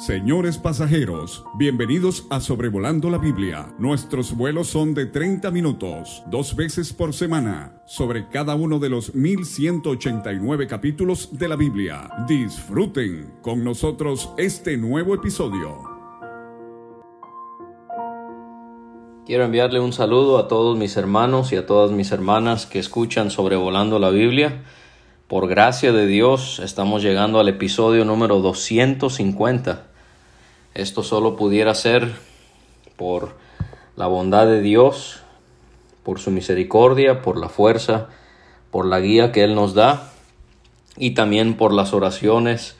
Señores pasajeros, bienvenidos a Sobrevolando la Biblia. Nuestros vuelos son de 30 minutos, dos veces por semana, sobre cada uno de los 1189 capítulos de la Biblia. Disfruten con nosotros este nuevo episodio. Quiero enviarle un saludo a todos mis hermanos y a todas mis hermanas que escuchan Sobrevolando la Biblia. Por gracia de Dios, estamos llegando al episodio número 250 esto solo pudiera ser por la bondad de Dios, por su misericordia, por la fuerza, por la guía que Él nos da y también por las oraciones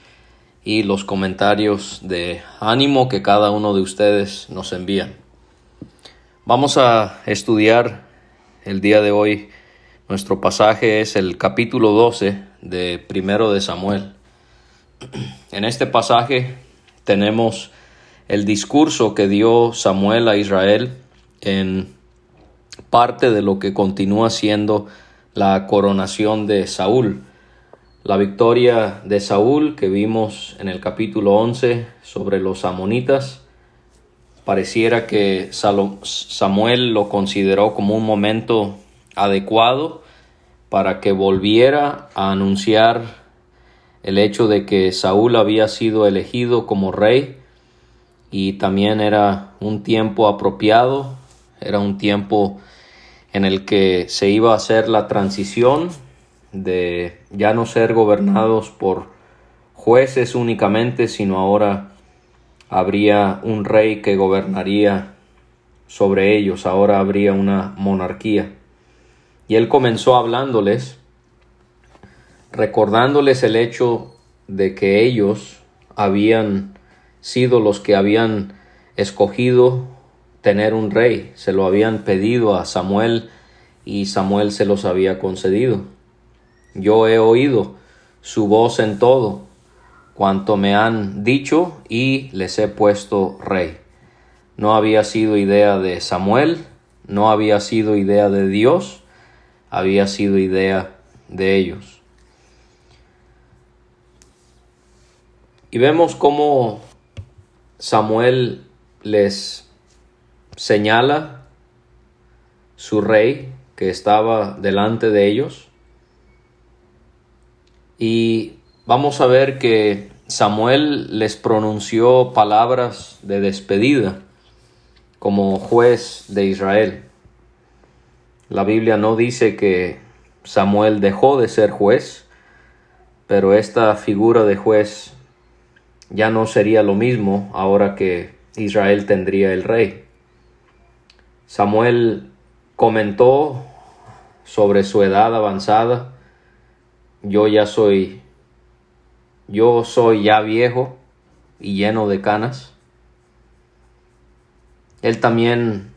y los comentarios de ánimo que cada uno de ustedes nos envían. Vamos a estudiar el día de hoy. Nuestro pasaje es el capítulo 12 de Primero de Samuel. En este pasaje tenemos el discurso que dio Samuel a Israel en parte de lo que continúa siendo la coronación de Saúl. La victoria de Saúl que vimos en el capítulo 11 sobre los amonitas, pareciera que Samuel lo consideró como un momento adecuado para que volviera a anunciar el hecho de que Saúl había sido elegido como rey y también era un tiempo apropiado, era un tiempo en el que se iba a hacer la transición de ya no ser gobernados por jueces únicamente, sino ahora habría un rey que gobernaría sobre ellos, ahora habría una monarquía. Y él comenzó hablándoles, recordándoles el hecho de que ellos habían sido los que habían escogido tener un rey, se lo habían pedido a Samuel y Samuel se los había concedido. Yo he oído su voz en todo cuanto me han dicho y les he puesto rey. No había sido idea de Samuel, no había sido idea de Dios, había sido idea de ellos. Y vemos cómo Samuel les señala su rey que estaba delante de ellos. Y vamos a ver que Samuel les pronunció palabras de despedida como juez de Israel. La Biblia no dice que Samuel dejó de ser juez, pero esta figura de juez ya no sería lo mismo ahora que Israel tendría el rey. Samuel comentó sobre su edad avanzada. Yo ya soy, yo soy ya viejo y lleno de canas. Él también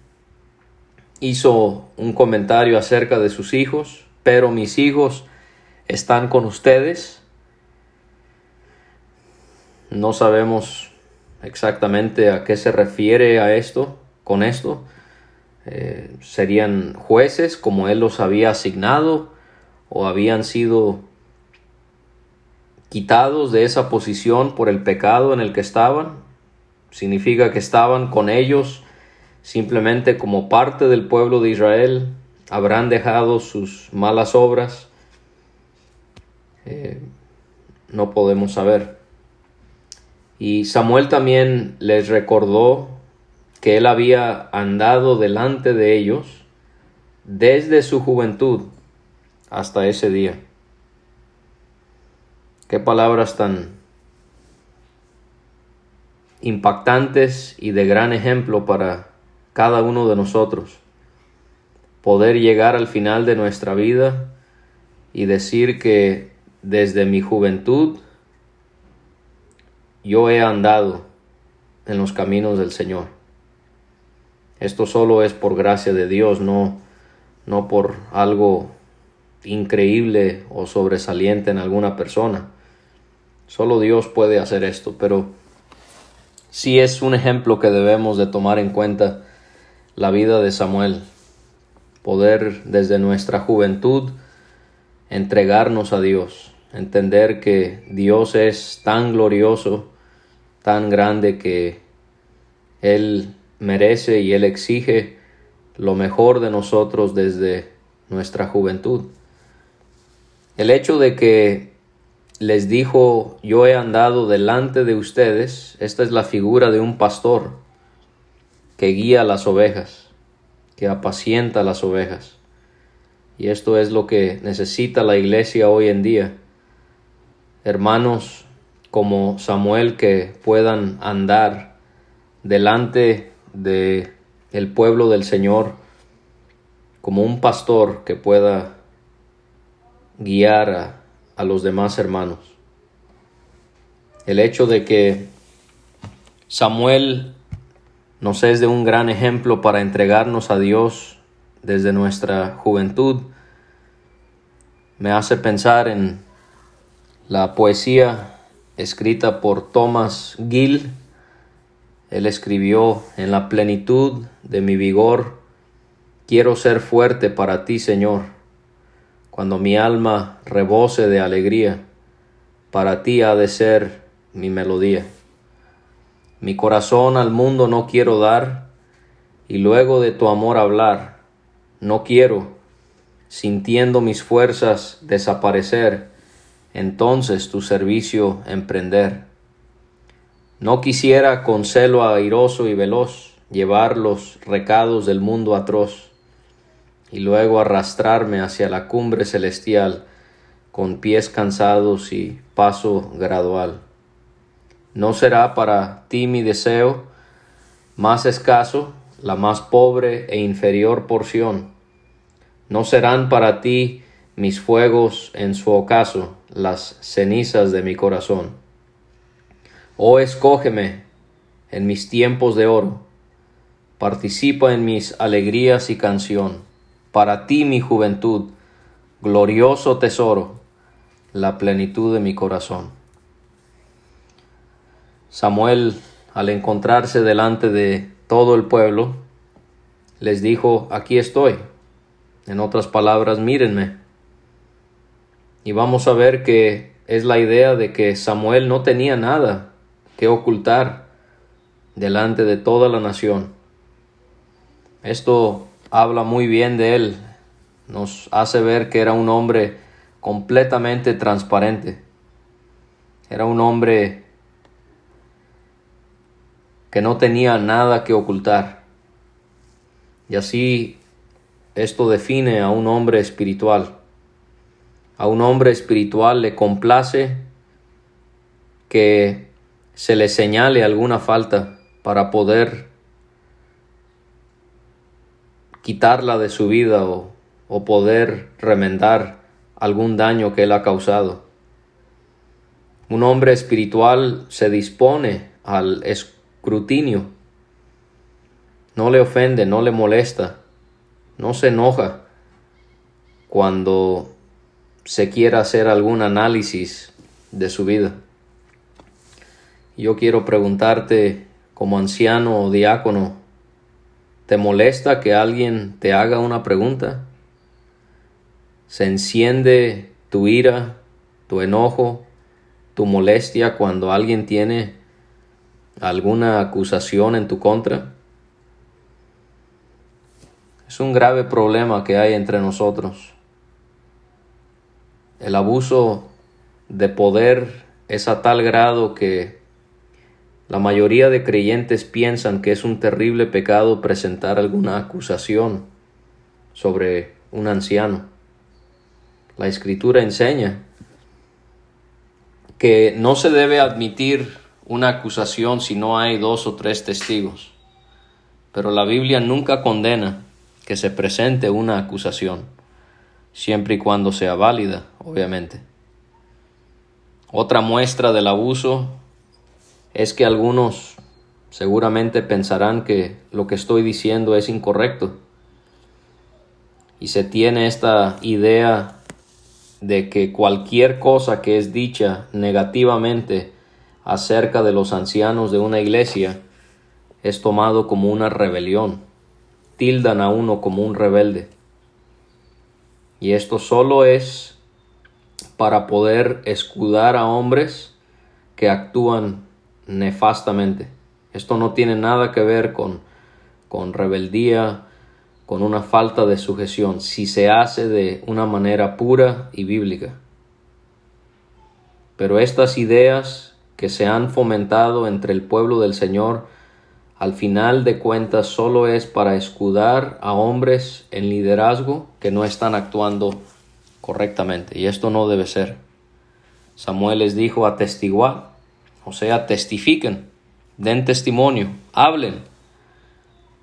hizo un comentario acerca de sus hijos, pero mis hijos están con ustedes no sabemos exactamente a qué se refiere a esto, con esto. Eh, serían jueces como él los había asignado o habían sido quitados de esa posición por el pecado en el que estaban. Significa que estaban con ellos simplemente como parte del pueblo de Israel. Habrán dejado sus malas obras. Eh, no podemos saber. Y Samuel también les recordó que él había andado delante de ellos desde su juventud hasta ese día. Qué palabras tan impactantes y de gran ejemplo para cada uno de nosotros. Poder llegar al final de nuestra vida y decir que desde mi juventud yo he andado en los caminos del Señor. Esto solo es por gracia de Dios, no, no por algo increíble o sobresaliente en alguna persona. Solo Dios puede hacer esto, pero sí es un ejemplo que debemos de tomar en cuenta la vida de Samuel. Poder desde nuestra juventud entregarnos a Dios, entender que Dios es tan glorioso tan grande que Él merece y Él exige lo mejor de nosotros desde nuestra juventud. El hecho de que les dijo, yo he andado delante de ustedes, esta es la figura de un pastor que guía las ovejas, que apacienta las ovejas. Y esto es lo que necesita la iglesia hoy en día. Hermanos como Samuel que puedan andar delante de el pueblo del Señor como un pastor que pueda guiar a, a los demás hermanos. El hecho de que Samuel nos es de un gran ejemplo para entregarnos a Dios desde nuestra juventud me hace pensar en la poesía escrita por Thomas Gill. Él escribió en la plenitud de mi vigor, quiero ser fuerte para ti, Señor cuando mi alma rebose de alegría, para ti ha de ser mi melodía. Mi corazón al mundo no quiero dar, y luego de tu amor hablar, no quiero, sintiendo mis fuerzas desaparecer, entonces tu servicio emprender. No quisiera con celo airoso y veloz llevar los recados del mundo atroz, y luego arrastrarme hacia la cumbre celestial con pies cansados y paso gradual. No será para ti mi deseo más escaso, la más pobre e inferior porción. No serán para ti mis fuegos en su ocaso, las cenizas de mi corazón. Oh, escógeme en mis tiempos de oro, participa en mis alegrías y canción para ti mi juventud, glorioso tesoro, la plenitud de mi corazón. Samuel, al encontrarse delante de todo el pueblo, les dijo, aquí estoy. En otras palabras, mírenme. Y vamos a ver que es la idea de que Samuel no tenía nada que ocultar delante de toda la nación. Esto habla muy bien de él, nos hace ver que era un hombre completamente transparente, era un hombre que no tenía nada que ocultar. Y así esto define a un hombre espiritual. A un hombre espiritual le complace que se le señale alguna falta para poder quitarla de su vida o, poder remendar algún daño que él ha causado. Un hombre espiritual se dispone al escrutinio, no le ofende, no le molesta, no se enoja cuando se quiera hacer algún análisis de su vida. Yo quiero preguntarte como anciano o diácono, ¿Te molesta que alguien te haga una pregunta? ¿Se enciende tu ira, tu enojo, tu molestia cuando alguien tiene alguna acusación en tu contra? Es un grave problema que hay entre nosotros. El abuso de poder es a tal grado que la mayoría de creyentes piensan que es un terrible pecado presentar alguna acusación sobre un anciano. La escritura enseña que no se debe admitir una acusación si no hay dos o tres testigos. Pero la Biblia nunca condena que se presente una acusación, siempre y cuando sea válida, obviamente. Otra muestra del abuso es que algunos seguramente pensarán que lo que estoy diciendo es incorrecto. Y se tiene esta idea de que cualquier cosa que es dicha negativamente acerca de los ancianos de una iglesia es tomado como una rebelión. Tildan a uno como un rebelde. Y esto solo es para poder escudar a hombres que actúan nefastamente. Esto no tiene nada que ver con, con rebeldía, con una falta de sujeción, si se hace de una manera pura y bíblica. Pero estas ideas que se han fomentado entre el pueblo del Señor, al final de cuentas solo es para escudar a hombres en liderazgo que no están actuando correctamente. Y esto no debe ser. Samuel les dijo atestiguar, o sea, testifiquen, den testimonio, hablen.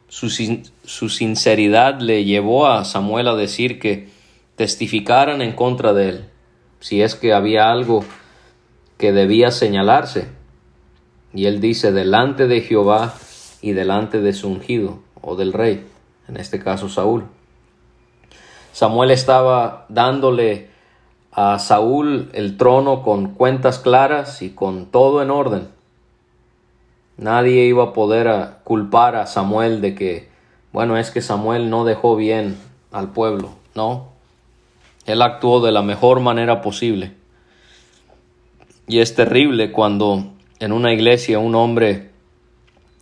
Su, su sinceridad le llevó a Samuel a decir que testificaran en contra de él, si es que había algo que debía señalarse. Y él dice, delante de Jehová y delante de su ungido, o del rey, en este caso Saúl. Samuel estaba dándole a Saúl el trono con cuentas claras y con todo en orden. Nadie iba a poder culpar a Samuel de que, bueno, es que Samuel no dejó bien al pueblo, no. Él actuó de la mejor manera posible. Y es terrible cuando en una iglesia un hombre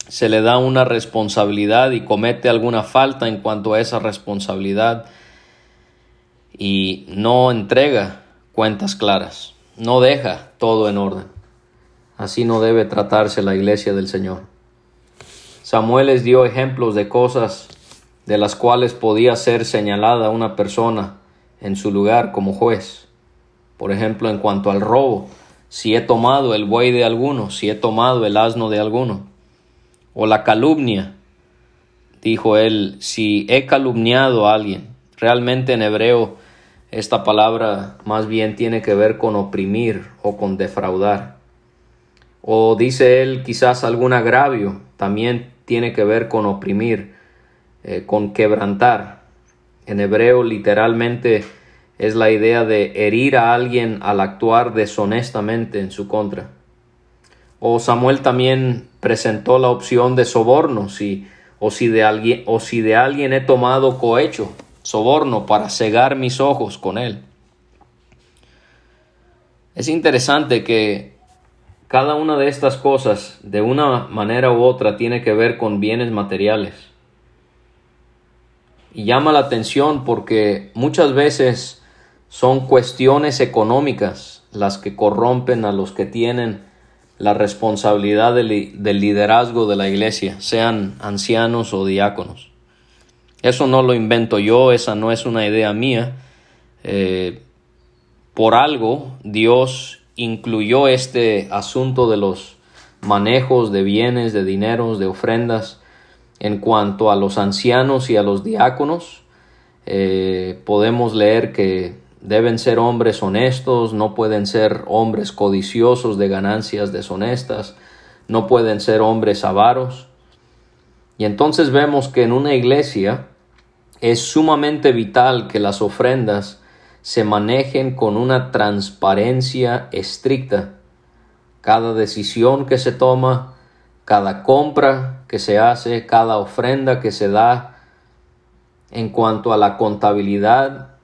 se le da una responsabilidad y comete alguna falta en cuanto a esa responsabilidad y no entrega cuentas claras, no deja todo en orden. Así no debe tratarse la iglesia del Señor. Samuel les dio ejemplos de cosas de las cuales podía ser señalada una persona en su lugar como juez. Por ejemplo, en cuanto al robo, si he tomado el buey de alguno, si he tomado el asno de alguno. O la calumnia, dijo él, si he calumniado a alguien. Realmente en hebreo esta palabra más bien tiene que ver con oprimir o con defraudar. O dice él quizás algún agravio, también tiene que ver con oprimir, eh, con quebrantar. En hebreo literalmente es la idea de herir a alguien al actuar deshonestamente en su contra. O Samuel también presentó la opción de soborno, o, si de alguien, o si de alguien he tomado cohecho, soborno para cegar mis ojos con él. Es interesante que cada una de estas cosas, de una manera u otra, tiene que ver con bienes materiales. Y llama la atención porque muchas veces son cuestiones económicas las que corrompen a los que tienen la responsabilidad del, liderazgo de la iglesia, sean ancianos o diáconos. Eso no lo invento yo, esa no es una idea mía. Eh, por algo Dios incluyó este asunto de los manejos de bienes, de dineros, de ofrendas en cuanto a los ancianos y a los diáconos. Eh, podemos leer que Deben ser hombres honestos, no pueden ser hombres codiciosos de ganancias deshonestas, no pueden ser hombres avaros. Y entonces vemos que en una iglesia es sumamente vital que las ofrendas se manejen con una transparencia estricta. Cada decisión que se toma, cada compra que se hace, cada ofrenda que se da, en cuanto a la contabilidad,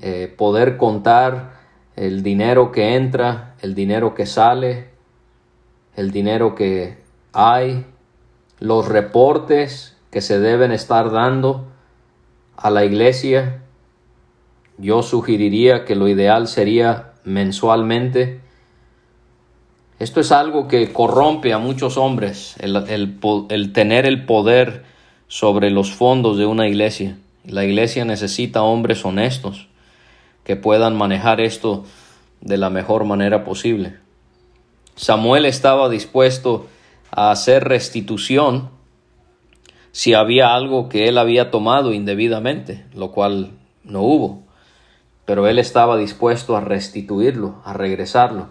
eh, poder contar el dinero que entra, el dinero que sale, el dinero que hay, los reportes que se deben estar dando a la iglesia. Yo sugeriría que lo ideal sería mensualmente. Esto es algo que corrompe a muchos hombres, el, el tener el poder sobre los fondos de una iglesia. La iglesia necesita hombres honestos que puedan manejar esto de la mejor manera posible. Samuel estaba dispuesto a hacer restitución si había algo que él había tomado indebidamente, lo cual no hubo, pero él estaba dispuesto a restituirlo, a regresarlo.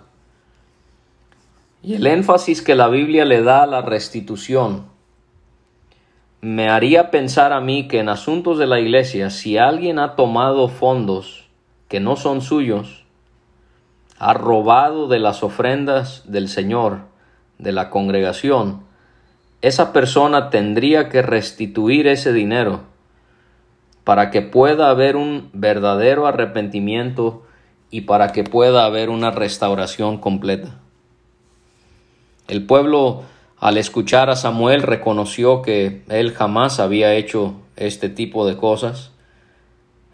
Y el énfasis que la Biblia le da a la restitución me haría pensar a mí que en asuntos de la iglesia, si alguien ha tomado fondos que no son suyos, ha robado de las ofrendas del Señor, de la congregación, esa persona tendría que restituir ese dinero para que pueda haber un verdadero arrepentimiento y para que pueda haber una restauración completa. El pueblo al escuchar a Samuel reconoció que él jamás había hecho este tipo de cosas.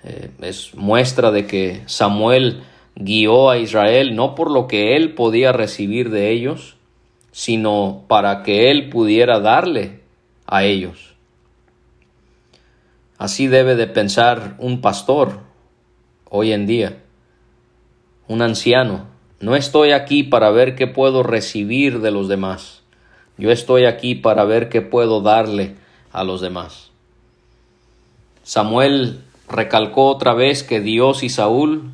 Eh, es muestra de que Samuel guió a Israel no por lo que él podía recibir de ellos, sino para que él pudiera darle a ellos. Así debe de pensar un pastor hoy en día, un anciano. No estoy aquí para ver qué puedo recibir de los demás. Yo estoy aquí para ver qué puedo darle a los demás. Samuel recalcó otra vez que Dios y Saúl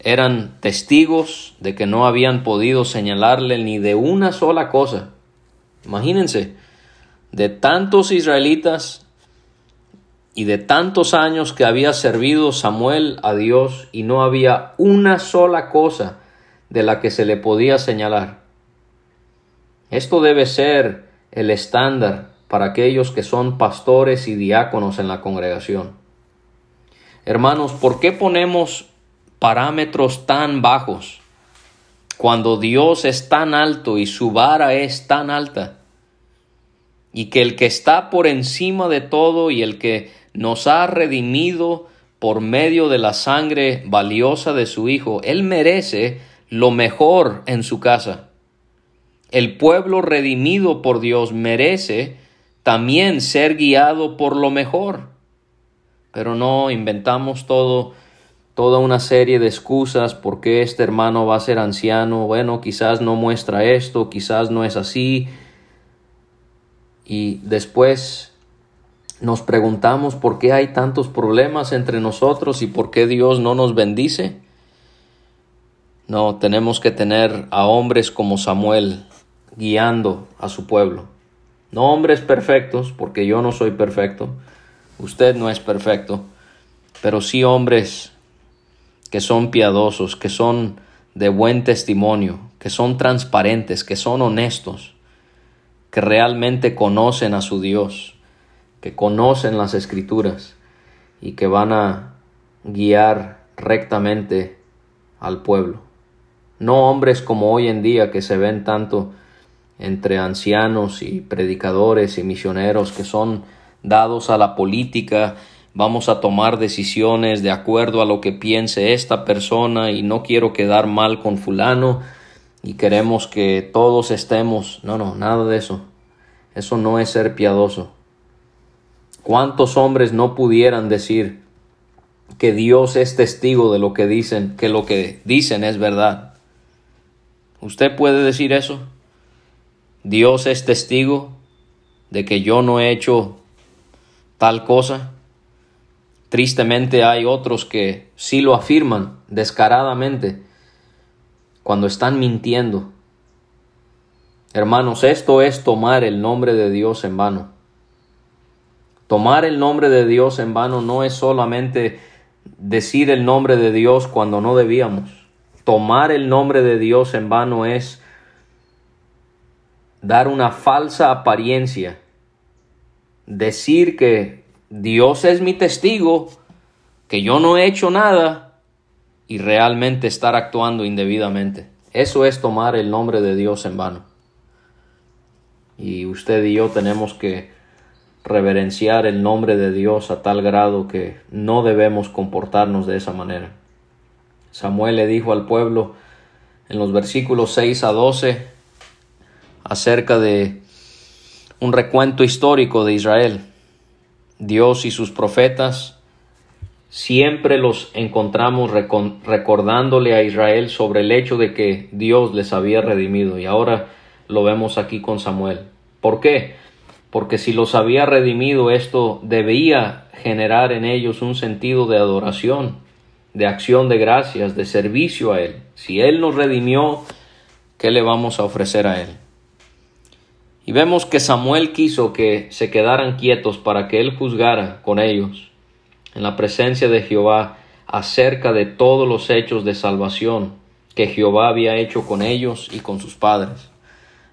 eran testigos de que no habían podido señalarle ni de una sola cosa. Imagínense, de tantos israelitas y de tantos años que había servido Samuel a Dios y no había una sola cosa de la que se le podía señalar. Esto debe ser el estándar para aquellos que son pastores y diáconos en la congregación. Hermanos, ¿por qué ponemos parámetros tan bajos cuando Dios es tan alto y su vara es tan alta? Y que el que está por encima de todo y el que nos ha redimido por medio de la sangre valiosa de su Hijo, Él merece lo mejor en su casa. El pueblo redimido por Dios merece también ser guiado por lo mejor pero no inventamos todo toda una serie de excusas por qué este hermano va a ser anciano, bueno, quizás no muestra esto, quizás no es así. Y después nos preguntamos por qué hay tantos problemas entre nosotros y por qué Dios no nos bendice. No, tenemos que tener a hombres como Samuel guiando a su pueblo. No hombres perfectos, porque yo no soy perfecto, Usted no es perfecto, pero sí hombres que son piadosos, que son de buen testimonio, que son transparentes, que son honestos, que realmente conocen a su Dios, que conocen las escrituras y que van a guiar rectamente al pueblo. No hombres como hoy en día que se ven tanto entre ancianos y predicadores y misioneros que son dados a la política, vamos a tomar decisiones de acuerdo a lo que piense esta persona y no quiero quedar mal con fulano y queremos que todos estemos. No, no, nada de eso. Eso no es ser piadoso. ¿Cuántos hombres no pudieran decir que Dios es testigo de lo que dicen, que lo que dicen es verdad? ¿Usted puede decir eso? Dios es testigo de que yo no he hecho tal cosa. Tristemente hay otros que sí lo afirman descaradamente cuando están mintiendo. Hermanos, esto es tomar el nombre de Dios en vano. Tomar el nombre de Dios en vano no es solamente decir el nombre de Dios cuando no debíamos. Tomar el nombre de Dios en vano es dar una falsa apariencia decir que Dios es mi testigo, que yo no he hecho nada y realmente estar actuando indebidamente. Eso es tomar el nombre de Dios en vano. Y usted y yo tenemos que reverenciar el nombre de Dios a tal grado que no debemos comportarnos de esa manera. Samuel le dijo al pueblo en los versículos 6 a 12 acerca de un recuento histórico de Israel. Dios y sus profetas siempre los encontramos recordándole a Israel sobre el hecho de que Dios les había redimido y ahora lo vemos aquí con Samuel. ¿Por qué? Porque si los había redimido esto debía generar en ellos un sentido de adoración, de acción de gracias, de servicio a Él. Si Él nos redimió, ¿qué le vamos a ofrecer a Él? Y vemos que Samuel quiso que se quedaran quietos para que él juzgara con ellos en la presencia de Jehová acerca de todos los hechos de salvación que Jehová había hecho con ellos y con sus padres.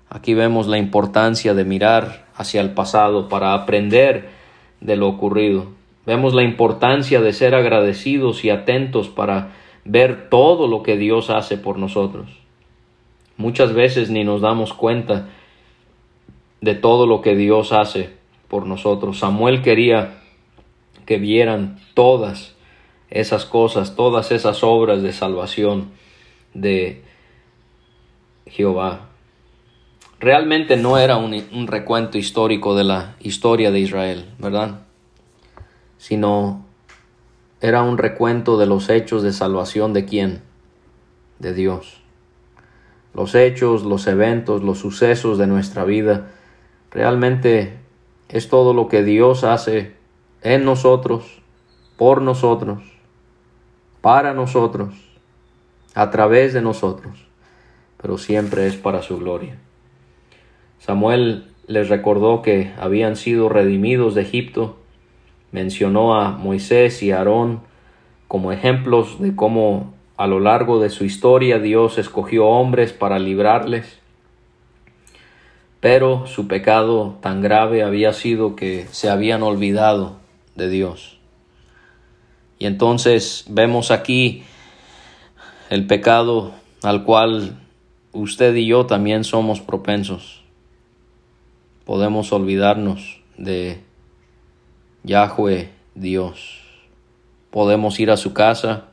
Aquí vemos la importancia de mirar hacia el pasado para aprender de lo ocurrido. Vemos la importancia de ser agradecidos y atentos para ver todo lo que Dios hace por nosotros. Muchas veces ni nos damos cuenta de todo lo que Dios hace por nosotros. Samuel quería que vieran todas esas cosas, todas esas obras de salvación de Jehová. Realmente no era un, recuento histórico de la historia de Israel, ¿verdad? Sino era un recuento de los hechos de salvación de quién? De Dios. Los hechos, los eventos, los sucesos de nuestra vida, realmente es todo lo que Dios hace en nosotros, por nosotros, para nosotros, a través de nosotros, pero siempre es para su gloria. Samuel les recordó que habían sido redimidos de Egipto, mencionó a Moisés y Aarón como ejemplos de cómo a lo largo de su historia Dios escogió hombres para librarles, pero su pecado tan grave había sido que se habían olvidado de Dios. Y entonces vemos aquí el pecado al cual usted y yo también somos propensos. Podemos olvidarnos de Yahweh Dios. Podemos ir a su casa,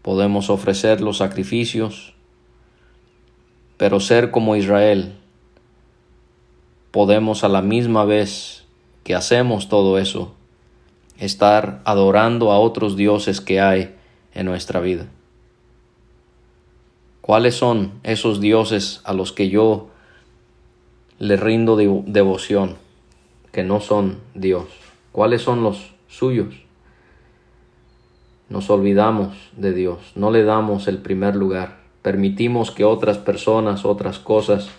podemos ofrecer los sacrificios, pero ser como Israel, podemos a la misma vez que hacemos todo eso, estar adorando a otros dioses que hay en nuestra vida. ¿Cuáles son esos dioses a los que yo le rindo devoción, que no son Dios? ¿Cuáles son los suyos? Nos olvidamos de Dios, no le damos el primer lugar, permitimos que otras personas, otras cosas,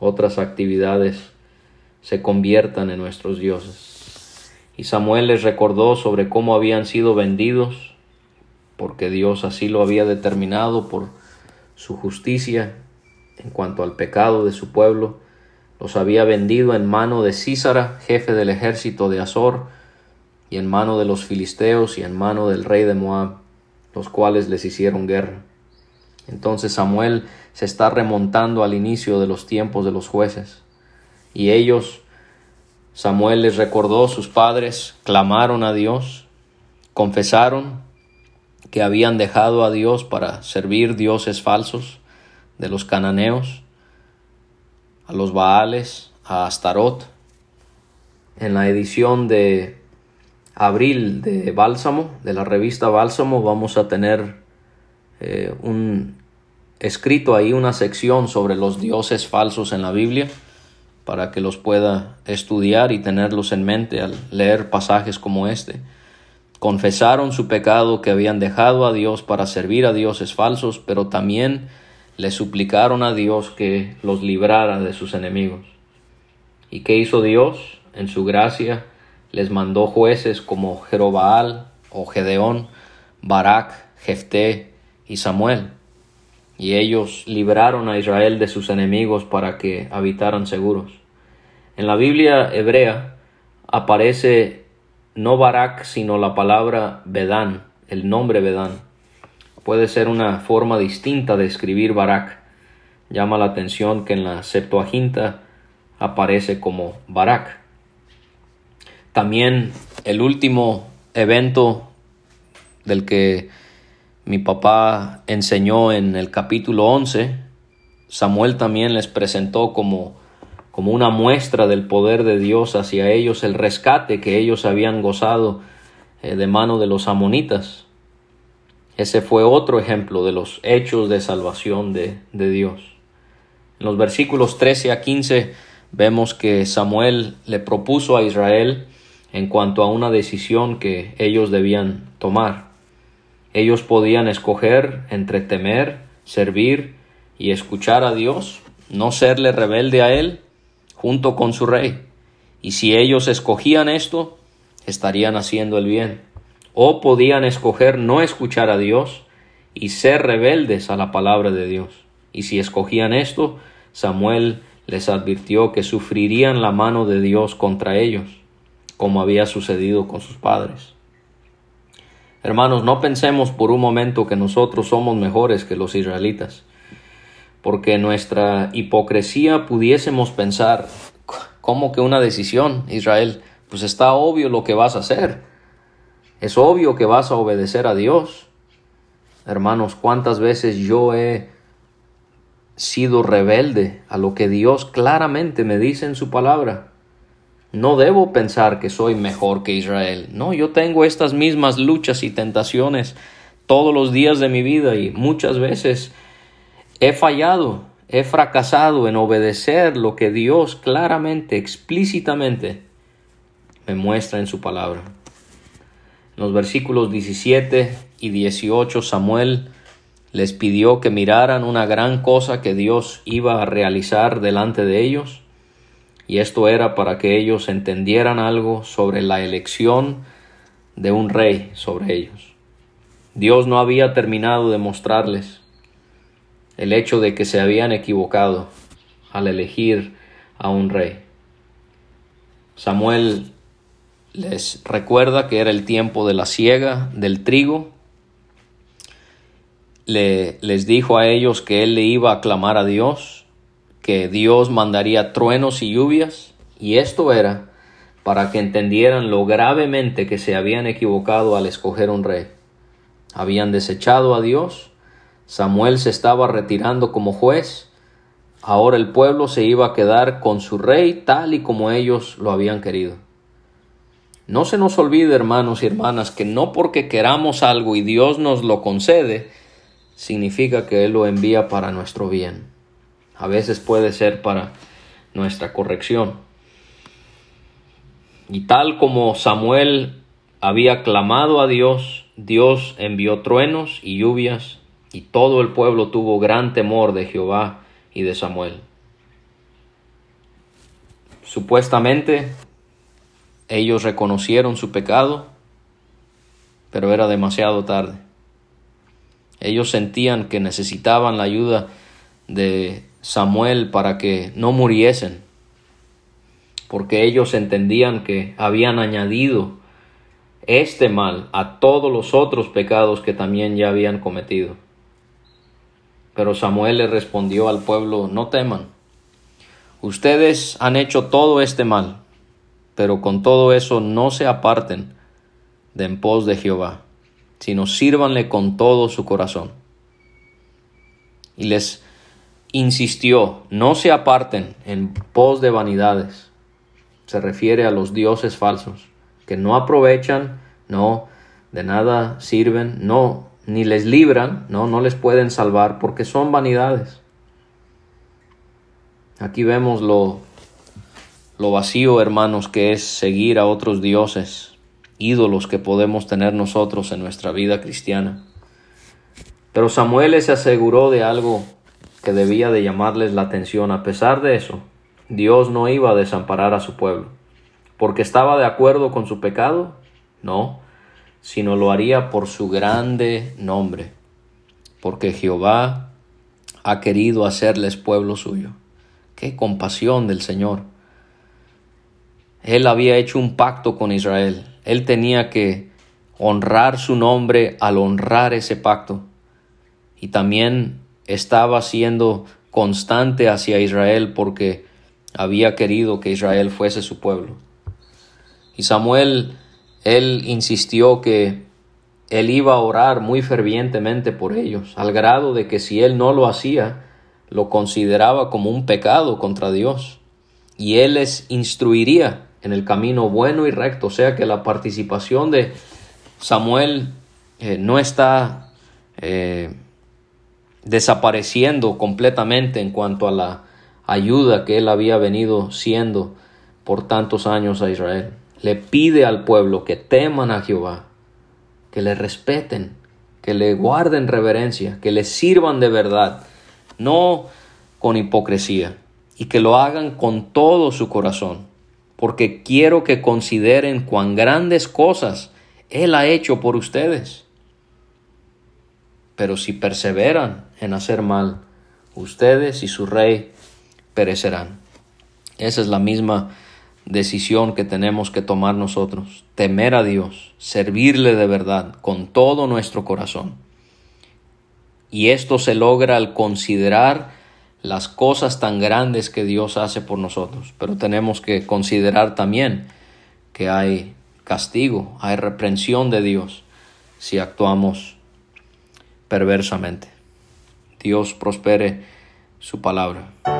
otras actividades se conviertan en nuestros dioses. Y Samuel les recordó sobre cómo habían sido vendidos, porque Dios así lo había determinado por su justicia en cuanto al pecado de su pueblo, los había vendido en mano de Císara, jefe del ejército de Azor, y en mano de los filisteos y en mano del rey de Moab, los cuales les hicieron guerra. Entonces Samuel se está remontando al inicio de los tiempos de los jueces, y ellos, Samuel les recordó, sus padres clamaron a Dios, confesaron que habían dejado a Dios para servir dioses falsos de los cananeos, a los Baales, a Astarot. En la edición de abril de Bálsamo, de la revista Bálsamo, vamos a tener eh, un escrito ahí una sección sobre los dioses falsos en la Biblia para que los pueda estudiar y tenerlos en mente al leer pasajes como este confesaron su pecado que habían dejado a Dios para servir a dioses falsos, pero también le suplicaron a Dios que los librara de sus enemigos. ¿Y qué hizo Dios? En su gracia les mandó jueces como Jerobaal o Gedeón, Barak, Jefté y Samuel. Y ellos libraron a Israel de sus enemigos para que habitaran seguros. En la Biblia hebrea aparece no Barak, sino la palabra Bedán, el nombre Bedán. Puede ser una forma distinta de escribir Barak. Llama la atención que en la Septuaginta aparece como Barak. También el último evento del que mi papá enseñó en el capítulo 11, Samuel también les presentó como como una muestra del poder de Dios hacia ellos, el rescate que ellos habían gozado eh, de mano de los amonitas. Ese fue otro ejemplo de los hechos de salvación de, de Dios. En los versículos 13 a 15 vemos que Samuel le propuso a Israel en cuanto a una decisión que ellos debían tomar. Ellos podían escoger entre temer, servir y escuchar a Dios, no serle rebelde a Él, junto con su rey. Y si ellos escogían esto, estarían haciendo el bien. O podían escoger no escuchar a Dios y ser rebeldes a la palabra de Dios. Y si escogían esto, Samuel les advirtió que sufrirían la mano de Dios contra ellos, como había sucedido con sus padres. Hermanos, no pensemos por un momento que nosotros somos mejores que los israelitas, porque nuestra hipocresía pudiésemos pensar, ¿cómo que una decisión, Israel? Pues está obvio lo que vas a hacer. Es obvio que vas a obedecer a Dios. Hermanos, ¿cuántas veces yo he sido rebelde a lo que Dios claramente me dice en su palabra? No debo pensar que soy mejor que Israel. No, yo tengo estas mismas luchas y tentaciones todos los días de mi vida y muchas veces he fallado, he fracasado en obedecer lo que Dios claramente, explícitamente me muestra en su palabra. En los versículos 17 y 18 Samuel les pidió que miraran una gran cosa que Dios iba a realizar delante de ellos y esto era para que ellos entendieran algo sobre la elección de un rey sobre ellos. Dios no había terminado de mostrarles el hecho de que se habían equivocado al elegir a un rey. Samuel les recuerda que era el tiempo de la siega del trigo. Le, les dijo a ellos que él le iba a clamar a Dios que Dios mandaría truenos y lluvias, y esto era para que entendieran lo gravemente que se habían equivocado al escoger un rey. Habían desechado a Dios, Samuel se estaba retirando como juez, ahora el pueblo se iba a quedar con su rey tal y como ellos lo habían querido. No se nos olvide, hermanos y hermanas, que no porque queramos algo y Dios nos lo concede, significa que Él lo envía para nuestro bien a veces puede ser para nuestra corrección. Y tal como Samuel había clamado a Dios, Dios envió truenos y lluvias, y todo el pueblo tuvo gran temor de Jehová y de Samuel. Supuestamente ellos reconocieron su pecado, pero era demasiado tarde. Ellos sentían que necesitaban la ayuda de Samuel para que no muriesen, porque ellos entendían que habían añadido este mal a todos los otros pecados que también ya habían cometido. Pero Samuel le respondió al pueblo, no teman, ustedes han hecho todo este mal, pero con todo eso no se aparten de en pos de Jehová, sino sírvanle con todo su corazón. Y les insistió, no se aparten en pos de vanidades. Se refiere a los dioses falsos, que no aprovechan, no, de nada sirven, no, ni les libran, no, no les pueden salvar, porque son vanidades. Aquí vemos lo, lo vacío, hermanos, que es seguir a otros dioses, ídolos que podemos tener nosotros en nuestra vida cristiana. Pero Samuel se aseguró de algo que debía de llamarles la atención. A pesar de eso, Dios no iba a desamparar a su pueblo. ¿Porque estaba de acuerdo con su pecado? No, sino lo haría por su grande nombre. Porque Jehová ha querido hacerles pueblo suyo. Qué compasión del Señor. Él había hecho un pacto con Israel. Él tenía que honrar su nombre al honrar ese pacto. Y también estaba siendo constante hacia Israel porque había querido que Israel fuese su pueblo. Y Samuel, él insistió que él iba a orar muy fervientemente por ellos, al grado de que si él no lo hacía, lo consideraba como un pecado contra Dios. Y él les instruiría en el camino bueno y recto. O sea que la participación de Samuel eh, no está eh, desapareciendo completamente en cuanto a la ayuda que él había venido siendo por tantos años a Israel. Le pide al pueblo que teman a Jehová, que le respeten, que le guarden reverencia, que le sirvan de verdad, no con hipocresía, y que lo hagan con todo su corazón, porque quiero que consideren cuán grandes cosas Él ha hecho por ustedes. Pero si perseveran en hacer mal, ustedes y su rey perecerán. Esa es la misma decisión que tenemos que tomar nosotros, temer a Dios, servirle de verdad con todo nuestro corazón. Y esto se logra al considerar las cosas tan grandes que Dios hace por nosotros, pero tenemos que considerar también que hay castigo, hay reprensión de Dios si actuamos perversamente. Dios prospere su palabra.